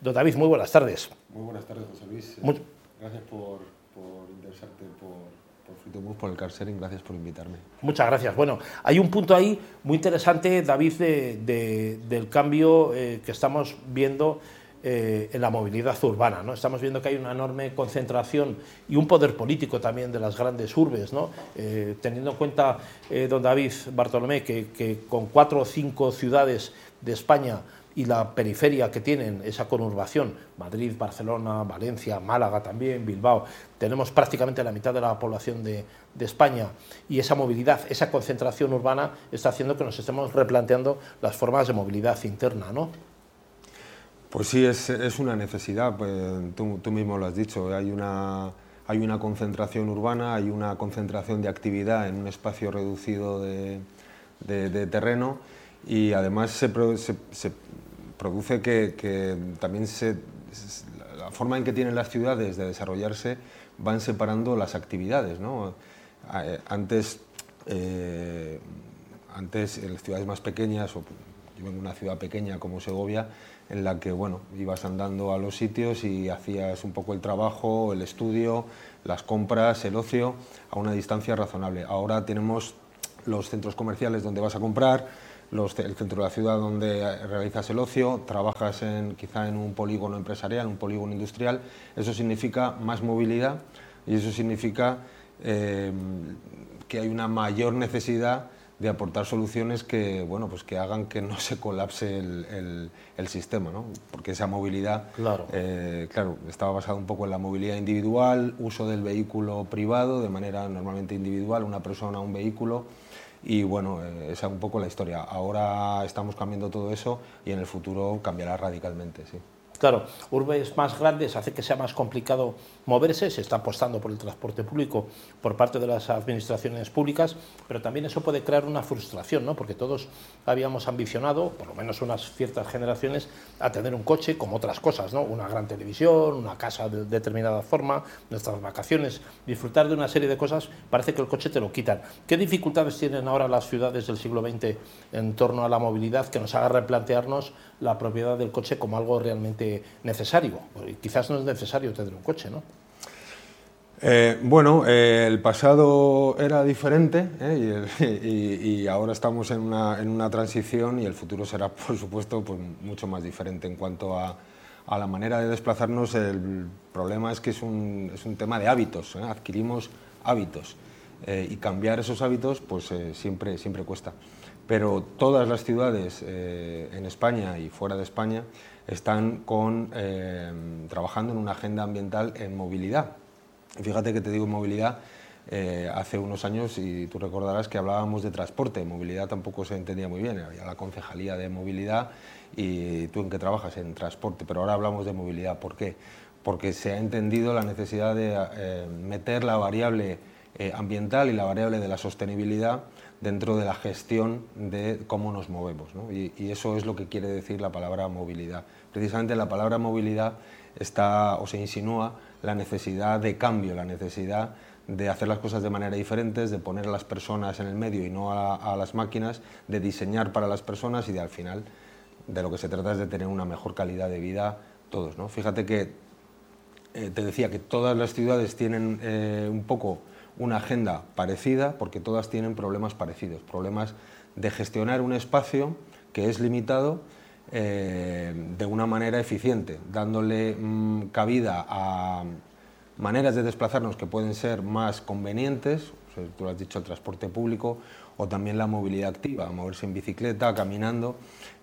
Don David, muy buenas tardes. Muy buenas tardes, José Luis. Gracias por, por interesarte por, por por el car sharing, gracias por invitarme. Muchas gracias. Bueno, hay un punto ahí muy interesante, David, del cambio eh, que estamos viendo eh, en la movilidad urbana. ¿no? Estamos viendo que hay una enorme concentración y un poder político también de las grandes urbes, ¿no? Eh, teniendo en cuenta, don David Bartolomé, que, con cuatro o cinco ciudades de España y la periferia que tienen, esa conurbación, Madrid, Barcelona, Valencia, Málaga también, Bilbao, tenemos prácticamente la mitad de la población de, de, España y esa movilidad, esa concentración urbana está haciendo que nos estemos replanteando las formas de movilidad interna, ¿no? Pues sí, es, es una necesidad, pues, tú, tú, mismo lo has dicho, hay una, hay una concentración urbana, hay una concentración de actividad en un espacio reducido de, de, terreno y además se, se, se produce que, también se, la forma en que tienen las ciudades de desarrollarse van separando las actividades. ¿no? Antes, eh, antes en las ciudades más pequeñas, o yo vengo de una ciudad pequeña como Segovia, en la que bueno, ibas andando a los sitios y hacías un poco el trabajo, el estudio, las compras, el ocio a una distancia razonable. Ahora tenemos los centros comerciales donde vas a comprar, los, el centro de la ciudad donde realizas el ocio, trabajas en, quizá en un polígono empresarial, un polígono industrial, eso significa más movilidad y eso significa eh, que hay una mayor necesidad de aportar soluciones que, bueno, pues que hagan que no se colapse el, el, sistema, ¿no? porque esa movilidad claro. Eh, claro, estaba basada un poco en la movilidad individual, uso del vehículo privado de manera normalmente individual, una persona, un vehículo, y bueno, eh, esa es un poco la historia. Ahora estamos cambiando todo eso y en el futuro cambiará radicalmente. Sí. Claro, urbes más grandes hace que sea más complicado moverse, se está apostando por el transporte público por parte de las administraciones públicas, pero también eso puede crear una frustración, ¿no? porque todos habíamos ambicionado, por lo menos unas ciertas generaciones, a tener un coche como otras cosas, ¿no? una gran televisión, una casa de determinada forma, nuestras vacaciones, disfrutar de una serie de cosas, parece que el coche te lo quitan. ¿Qué dificultades tienen ahora las ciudades del siglo XX en torno a la movilidad que nos haga replantearnos la propiedad del coche como algo realmente necesario. quizás no es necesario tener un coche, ¿no? Eh, bueno, eh, el pasado era diferente ¿eh? y, ahora estamos en una, en una, transición y el futuro será, por supuesto, pues, mucho más diferente en cuanto a, a, la manera de desplazarnos. El problema es que es un, es un tema de hábitos, adquirimos hábitos y cambiar esos hábitos pues siempre, siempre cuesta pero todas las ciudades eh, en España y fuera de España están eh, trabajando en una agenda ambiental en movilidad. Fíjate que te digo movilidad, eh, hace unos años, y tú recordarás que hablábamos de transporte, movilidad tampoco se entendía muy bien, había la concejalía de movilidad y tú en qué trabajas, en transporte, pero ahora hablamos de movilidad. ¿Por qué? Porque se ha entendido la necesidad de meter la variable ambiental y la variable de la sostenibilidad dentro de la gestión de cómo nos movemos. Y, eso es lo que quiere decir la palabra movilidad. Precisamente la palabra movilidad está o se insinúa la necesidad de cambio, la necesidad de hacer las cosas de manera diferente, de poner a las personas en el medio y no a, las máquinas, de diseñar para las personas y de al final de lo que se trata es de tener una mejor calidad de vida todos. ¿no? Fíjate que eh, te decía que todas las ciudades tienen eh, un poco una agenda parecida porque todas tienen problemas parecidos, problemas de gestionar un espacio que es limitado eh, de una manera eficiente, dándole mm, cabida a maneras de desplazarnos que pueden ser más convenientes, tú lo has dicho, el transporte público o también la movilidad activa, moverse en bicicleta, caminando,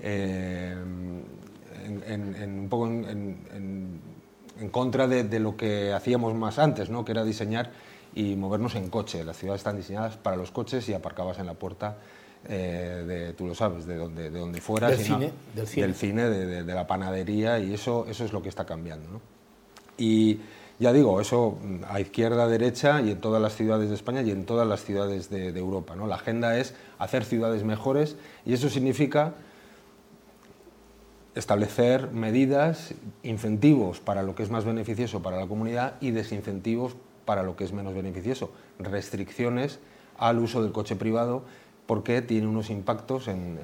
eh, en, un poco en, contra de, de, lo que hacíamos más antes, ¿no? que era diseñar y movernos en coche. Las ciudades están diseñadas para los coches y aparcabas en la puerta eh, de, tú lo sabes, de donde, de donde fueras. Del cine. del cine, del cine de, de, la panadería y eso, eso es lo que está cambiando. ¿no? Y ya digo, eso a izquierda, a derecha y en todas las ciudades de España y en todas las ciudades de, Europa. ¿no? La agenda es hacer ciudades mejores y eso significa establecer medidas, incentivos para lo que es más beneficioso para la comunidad y desincentivos para lo que es menos beneficioso, restricciones al uso del coche privado porque tiene unos impactos en,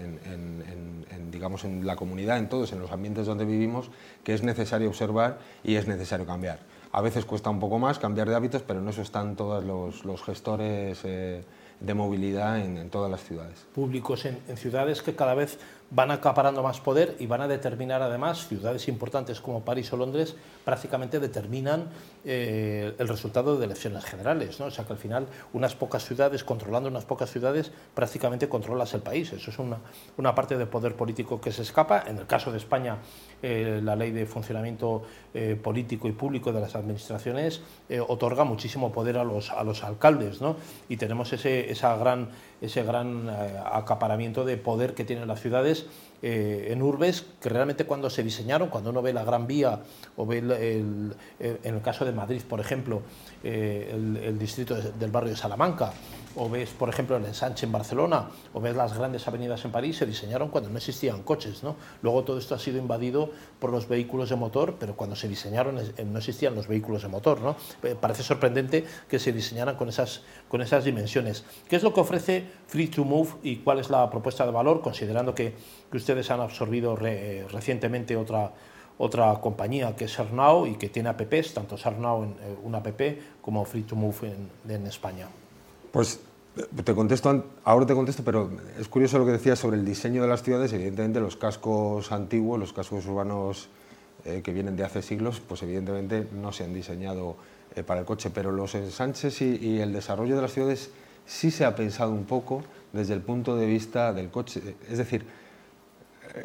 digamos, en la comunidad, en todos, en los ambientes donde vivimos, que es necesario observar y es necesario cambiar. A veces cuesta un poco más cambiar de hábitos, pero en eso están todos los, gestores eh, de movilidad en, todas las ciudades. Públicos en, ciudades que cada vez van acaparando más poder y van a determinar además ciudades importantes como París o Londres prácticamente determinan eh, el resultado de elecciones generales. ¿no? O sea que al final unas pocas ciudades, controlando unas pocas ciudades, prácticamente controlas el país. Eso es una, una parte del poder político que se escapa. En el caso de España, eh, la ley de funcionamiento eh, político y público de las administraciones otorga muchísimo poder a los, a los alcaldes. ¿no? Y tenemos ese, esa gran, ese gran acaparamiento de poder que tienen las ciudades eh, en urbes que realmente cuando se diseñaron, cuando uno ve la Gran Vía o ve el, en el caso de Madrid, por ejemplo, eh, el, distrito del barrio de Salamanca, o ves, por ejemplo, el ensanche en Barcelona, o ves las grandes avenidas en París, se diseñaron cuando no existían coches. ¿no? Luego todo esto ha sido invadido por los vehículos de motor, pero cuando se diseñaron eh, no existían los vehículos de motor. ¿no? Parece sorprendente que se diseñaran con esas, con esas dimensiones. ¿Qué es lo que ofrece Free to Move y cuál es la propuesta de valor, considerando que, ustedes han absorbido recientemente otra otra compañía que es Sarnau y que tiene apps, tanto Sarnau en eh, una app como Free to Move en España. Pues eh, te contesto, ahora te contesto, pero es curioso lo que decías sobre el diseño de las ciudades. Evidentemente, los cascos antiguos, los cascos urbanos eh, que vienen de hace siglos, pues evidentemente no se han diseñado para el coche, pero los ensanches y, y, el desarrollo de las ciudades sí se ha pensado un poco desde el punto de vista del coche. Es decir,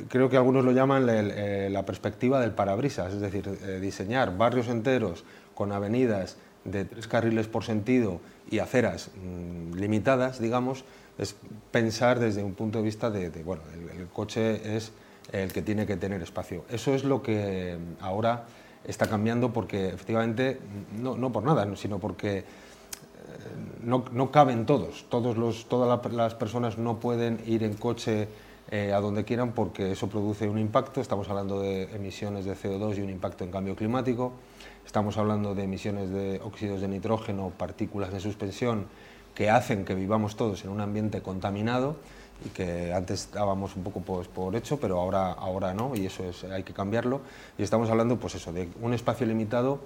creo que algunos lo llaman eh, la perspectiva del parabrisas, es decir, eh, diseñar barrios enteros con avenidas de tres carriles por sentido y aceras mm, limitadas, digamos, es pensar desde un punto de vista de, bueno, el, coche es el que tiene que tener espacio. Eso es lo que ahora está cambiando porque efectivamente, no, no por nada, sino porque eh, no, no, caben todos, todos los, todas las personas no pueden ir en coche eh, a donde quieran porque eso produce un impacto. Estamos hablando de emisiones de CO2 y un impacto en cambio climático. Estamos hablando de emisiones de óxidos de nitrógeno, partículas de suspensión que hacen que vivamos todos en un ambiente contaminado y que antes dábamos un poco pues, por hecho, pero ahora, ahora no, y eso es, hay que cambiarlo. Y estamos hablando pues eso, de un espacio limitado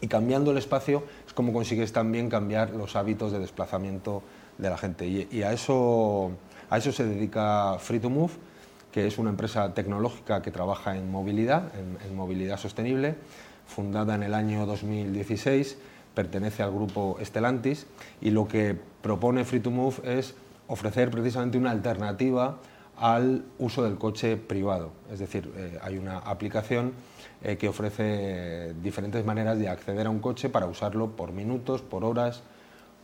y cambiando el espacio es como consigues también cambiar los hábitos de desplazamiento de la gente. y a eso a eso se dedica Free2Move, que es una empresa tecnológica que trabaja en movilidad, en, movilidad sostenible, fundada en el año 2016, pertenece al grupo Stellantis y lo que propone Free2Move es ofrecer precisamente una alternativa al uso del coche privado. Es decir, eh, hay una aplicación eh, que ofrece diferentes maneras de acceder a un coche para usarlo por minutos, por horas,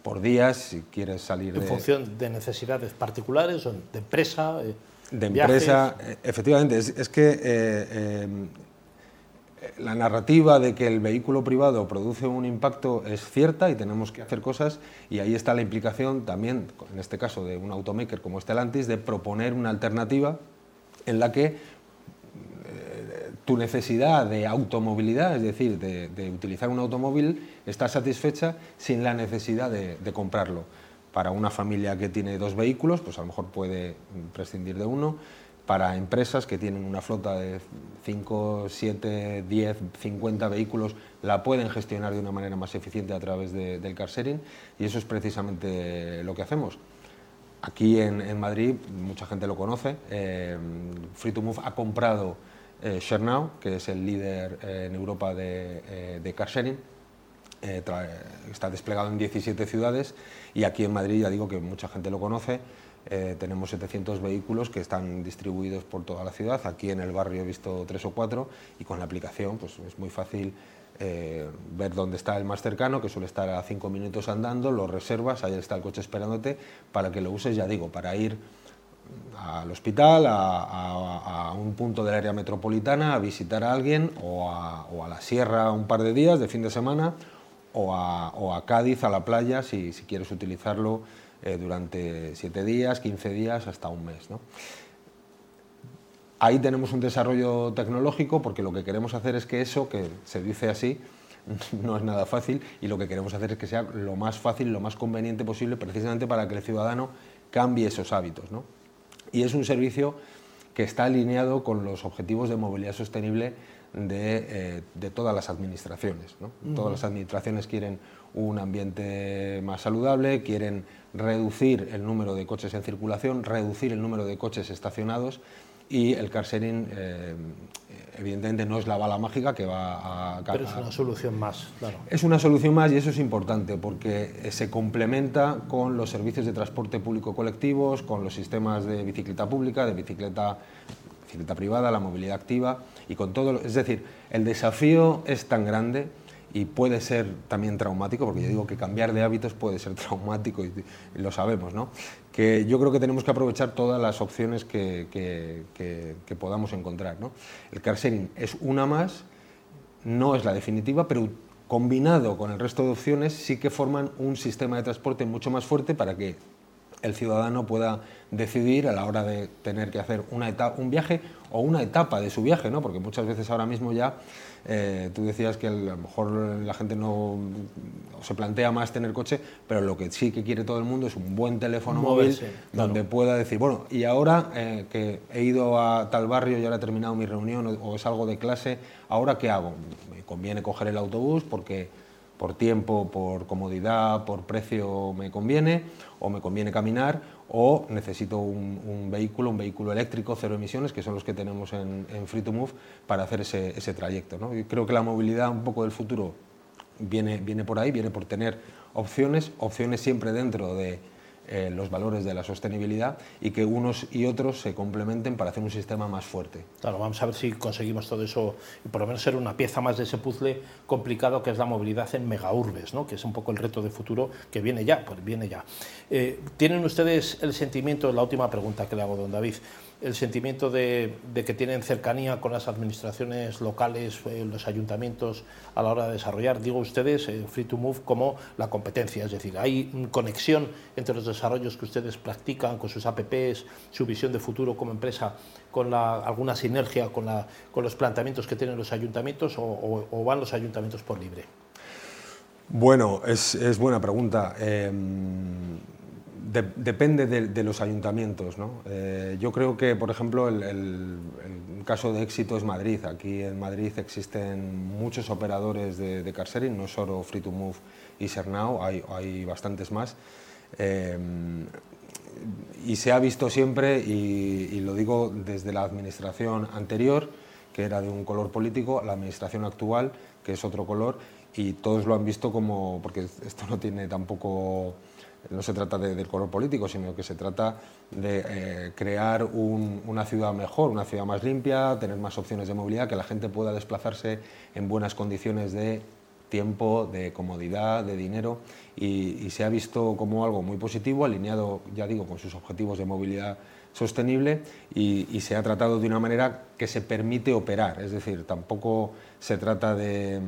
por días si quieres salir en función de necesidades particulares o de empresa eh, de empresa eh, efectivamente es, que eh, la narrativa de que el vehículo privado produce un impacto es cierta y tenemos que hacer cosas y ahí está la implicación también en este caso de un automaker como Stellantis de proponer una alternativa en la que tu necesidad de automovilidad, es decir, de, utilizar un automóvil, está satisfecha sin la necesidad de, comprarlo. Para una familia que tiene dos vehículos, pues a lo mejor puede prescindir de uno. Para empresas que tienen una flota de 5, 7, 10, 50 vehículos, la pueden gestionar de una manera más eficiente a través del car sharing y eso es precisamente lo que hacemos. Aquí en, Madrid, mucha gente lo conoce, eh, Free2Move ha comprado eh, que es el líder eh, en Europa de, eh, de car sharing. Eh, está desplegado en 17 ciudades y aquí en Madrid ya digo que mucha gente lo conoce. tenemos 700 vehículos que están distribuidos por toda la ciudad. Aquí en el barrio he visto tres o cuatro y con la aplicación pues, es muy fácil ver dónde está el más cercano, que suele estar a cinco minutos andando, lo reservas, ahí está el coche esperándote para que lo uses, ya digo, para ir al hospital, a, un punto del área metropolitana, a visitar a alguien o a, la sierra un par de días de fin de semana o a, Cádiz, a la playa, si, quieres utilizarlo eh, durante siete días, 15 días, hasta un mes. Ahí tenemos un desarrollo tecnológico porque lo que queremos hacer es que eso, que se dice así, no es nada fácil y lo que queremos hacer es que sea lo más fácil, lo más conveniente posible, precisamente para que el ciudadano cambie esos hábitos. ¿no? Y es un servicio que está alineado con los objetivos de movilidad sostenible de, eh, todas las administraciones. Todas las administraciones quieren un ambiente más saludable, quieren reducir el número de coches en circulación, reducir el número de coches estacionados y el car sharing eh, evidentemente no es la bala mágica que va a... Pero es una solución más, claro. Es una solución más y eso es importante porque eh, se complementa con los servicios de transporte público colectivos, con los sistemas de bicicleta pública, de bicicleta, bicicleta privada, la movilidad activa y con todo... Es decir, el desafío es tan grande y puede ser también traumático, porque yo digo que cambiar de hábitos puede ser traumático y, lo sabemos, ¿no? que yo creo que tenemos que aprovechar todas las opciones que, que, podamos encontrar. ¿no? El car sharing es una más, no es la definitiva, pero combinado con el resto de opciones sí que forman un sistema de transporte mucho más fuerte para que el ciudadano pueda decidir a la hora de tener que hacer una etapa, un viaje o una etapa de su viaje, ¿no? porque muchas veces ahora mismo ya eh, tú decías que a lo mejor la gente no se plantea más tener coche, pero lo que sí que quiere todo el mundo es un buen teléfono móvil donde pueda decir, bueno, y ahora eh, que he ido a tal barrio y ahora he terminado mi reunión o, es algo de clase, ¿ahora qué hago? Me conviene coger el autobús porque por tiempo, por comodidad, por precio me conviene, o me conviene caminar, o necesito un, vehículo, un vehículo eléctrico, cero emisiones, que son los que tenemos en, Free to Move, para hacer ese, trayecto. ¿no? Creo que la movilidad un poco del futuro viene, viene por ahí, viene por tener opciones, opciones siempre dentro de eh, los valores de la sostenibilidad y que unos y otros se complementen para hacer un sistema más fuerte. Claro, vamos a ver si conseguimos todo eso y por lo menos ser una pieza más de ese puzzle complicado que es la movilidad en megaurbes, ¿no? que es un poco el reto de futuro que viene ya, pues viene ya. Eh, ¿Tienen ustedes el sentimiento, la última pregunta que le hago, don David, el sentimiento de, que tienen cercanía con las administraciones locales, eh, los ayuntamientos a la hora de desarrollar, digo ustedes, eh, Free to Move como la competencia, es decir, hay conexión entre los desarrollos que ustedes practican con sus APPs, su visión de futuro como empresa, con alguna sinergia con, los planteamientos que tienen los ayuntamientos o, van los ayuntamientos por libre. Bueno, es, buena pregunta. Depende de, los ayuntamientos. Eh, yo creo que, por ejemplo, el, caso de éxito es Madrid. Aquí en Madrid existen muchos operadores de, de car no solo Free to Move y Sernao, hay, bastantes más. Eh, y se ha visto siempre, y, y, lo digo desde la administración anterior, que era de un color político, la administración actual, que es otro color, y todos lo han visto como, porque esto no tiene tampoco no se trata de, del color político, sino que se trata de eh, crear una ciudad mejor, una ciudad más limpia, tener más opciones de movilidad, que la gente pueda desplazarse en buenas condiciones de tiempo, de comodidad, de dinero, y, se ha visto como algo muy positivo, alineado, ya digo, con sus objetivos de movilidad sostenible y, se ha tratado de una manera que se permite operar, es decir, tampoco se trata de,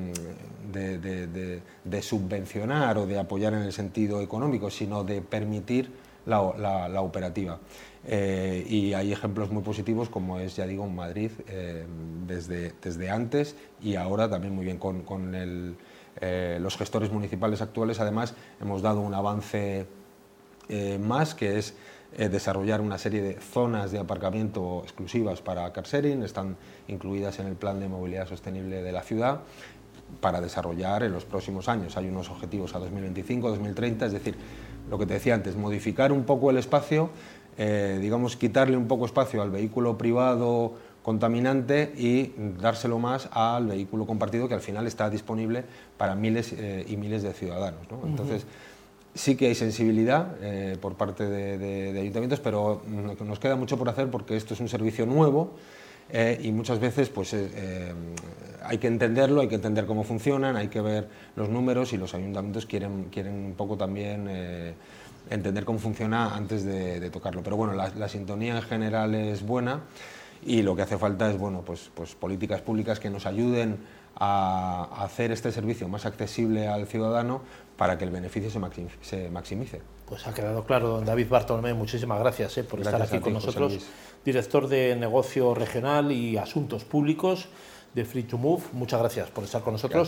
de, subvencionar o de apoyar en el sentido económico, sino de permitir la, operativa. Eh, y hay ejemplos muy positivos, como es, ya digo, en Madrid, eh, desde, desde antes y ahora también muy bien con, con eh, los gestores municipales actuales. Además, hemos dado un avance más, que es eh, desarrollar una serie de zonas de aparcamiento exclusivas para car sharing, están incluidas en el plan de movilidad sostenible de la ciudad para desarrollar en los próximos años. Hay unos objetivos a 2025, 2030, es decir, lo que te decía antes, modificar un poco el espacio, eh, digamos, quitarle un poco espacio al vehículo privado contaminante y dárselo más al vehículo compartido que al final está disponible para miles eh, y miles de ciudadanos. Entonces, Sí que hay sensibilidad eh, por parte de, ayuntamientos, pero nos queda mucho por hacer porque esto es un servicio nuevo eh, y muchas veces pues, eh, hay que entenderlo, hay que entender cómo funcionan, hay que ver los números y los ayuntamientos quieren, quieren un poco también entender cómo funciona antes de, tocarlo. Pero bueno, la, sintonía en general es buena y lo que hace falta es bueno, pues, pues políticas públicas que nos ayuden a hacer este servicio más accesible al ciudadano para que el beneficio se maximice. Pues ha quedado claro, don David Bartolomé, muchísimas gracias eh, por estar aquí con nosotros, director de negocio regional y asuntos públicos de Free to Move. Muchas gracias por estar con nosotros.